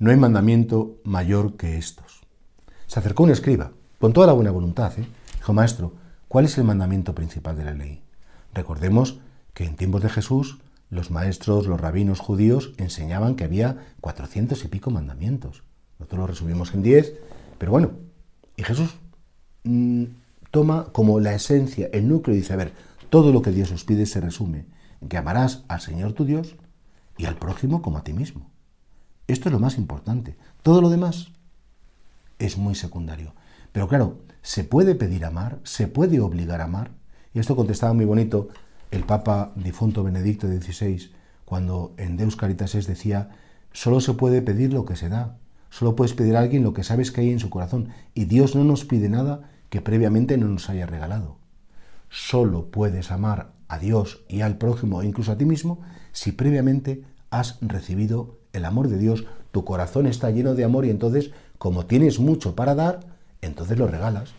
No hay mandamiento mayor que estos. Se acercó un escriba, con toda la buena voluntad, ¿eh? dijo, Maestro, ¿cuál es el mandamiento principal de la ley? Recordemos que en tiempos de Jesús los maestros, los rabinos judíos enseñaban que había cuatrocientos y pico mandamientos. Nosotros lo resumimos en diez, pero bueno, y Jesús mm, toma como la esencia, el núcleo, y dice, a ver, todo lo que Dios os pide se resume en que amarás al Señor tu Dios y al prójimo como a ti mismo. Esto es lo más importante. Todo lo demás es muy secundario. Pero claro, ¿se puede pedir amar? ¿Se puede obligar a amar? Y esto contestaba muy bonito el Papa difunto Benedicto XVI cuando en Deus Caritas decía, solo se puede pedir lo que se da. Solo puedes pedir a alguien lo que sabes que hay en su corazón. Y Dios no nos pide nada que previamente no nos haya regalado. Solo puedes amar a Dios y al prójimo, incluso a ti mismo, si previamente has recibido el amor de Dios, tu corazón está lleno de amor y entonces, como tienes mucho para dar, entonces lo regalas.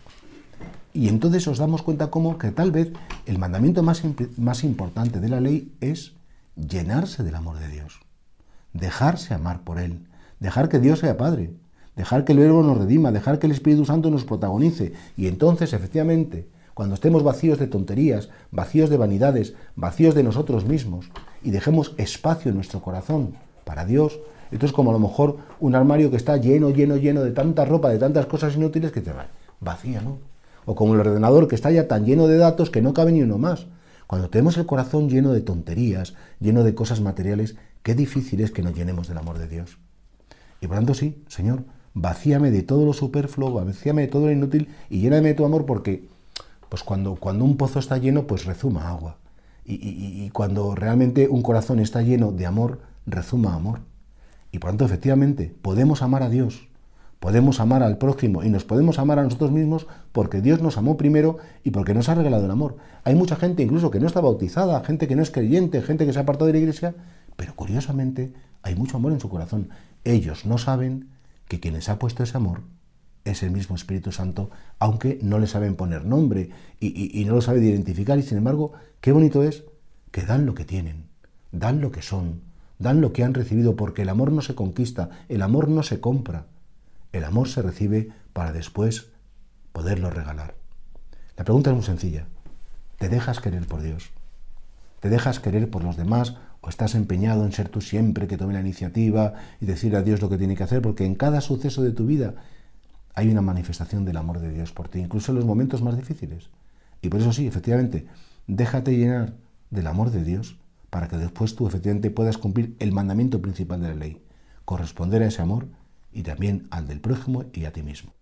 Y entonces os damos cuenta como que tal vez el mandamiento más, más importante de la ley es llenarse del amor de Dios, dejarse amar por Él, dejar que Dios sea Padre, dejar que el Verbo nos redima, dejar que el Espíritu Santo nos protagonice. Y entonces, efectivamente, cuando estemos vacíos de tonterías, vacíos de vanidades, vacíos de nosotros mismos, y dejemos espacio en nuestro corazón para Dios, esto es como a lo mejor un armario que está lleno, lleno, lleno de tanta ropa, de tantas cosas inútiles que te va vacía, ¿no? O como el ordenador que está ya tan lleno de datos que no cabe ni uno más. Cuando tenemos el corazón lleno de tonterías, lleno de cosas materiales, qué difícil es que nos llenemos del amor de Dios. Y por tanto sí, Señor, vacíame de todo lo superfluo, vacíame de todo lo inútil y lléname de tu amor porque pues cuando, cuando un pozo está lleno, pues rezuma agua. Y, y, cuando realmente un corazón está lleno de amor, rezuma amor. Y por tanto, efectivamente, podemos amar a Dios, podemos amar al prójimo y nos podemos amar a nosotros mismos porque Dios nos amó primero y porque nos ha regalado el amor. Hay mucha gente incluso que no está bautizada, gente que no es creyente, gente que se ha apartado de la iglesia, pero curiosamente hay mucho amor en su corazón. Ellos no saben que quien les ha puesto ese amor es el mismo Espíritu Santo, aunque no le saben poner nombre y, y no lo saben identificar. Y sin embargo, qué bonito es que dan lo que tienen, dan lo que son, dan lo que han recibido, porque el amor no se conquista, el amor no se compra, el amor se recibe para después poderlo regalar. La pregunta es muy sencilla. ¿Te dejas querer por Dios? ¿Te dejas querer por los demás o estás empeñado en ser tú siempre que tome la iniciativa y decir a Dios lo que tiene que hacer? Porque en cada suceso de tu vida hay una manifestación del amor de Dios por ti, incluso en los momentos más difíciles. Y por eso sí, efectivamente, déjate llenar del amor de Dios para que después tú efectivamente puedas cumplir el mandamiento principal de la ley, corresponder a ese amor y también al del prójimo y a ti mismo.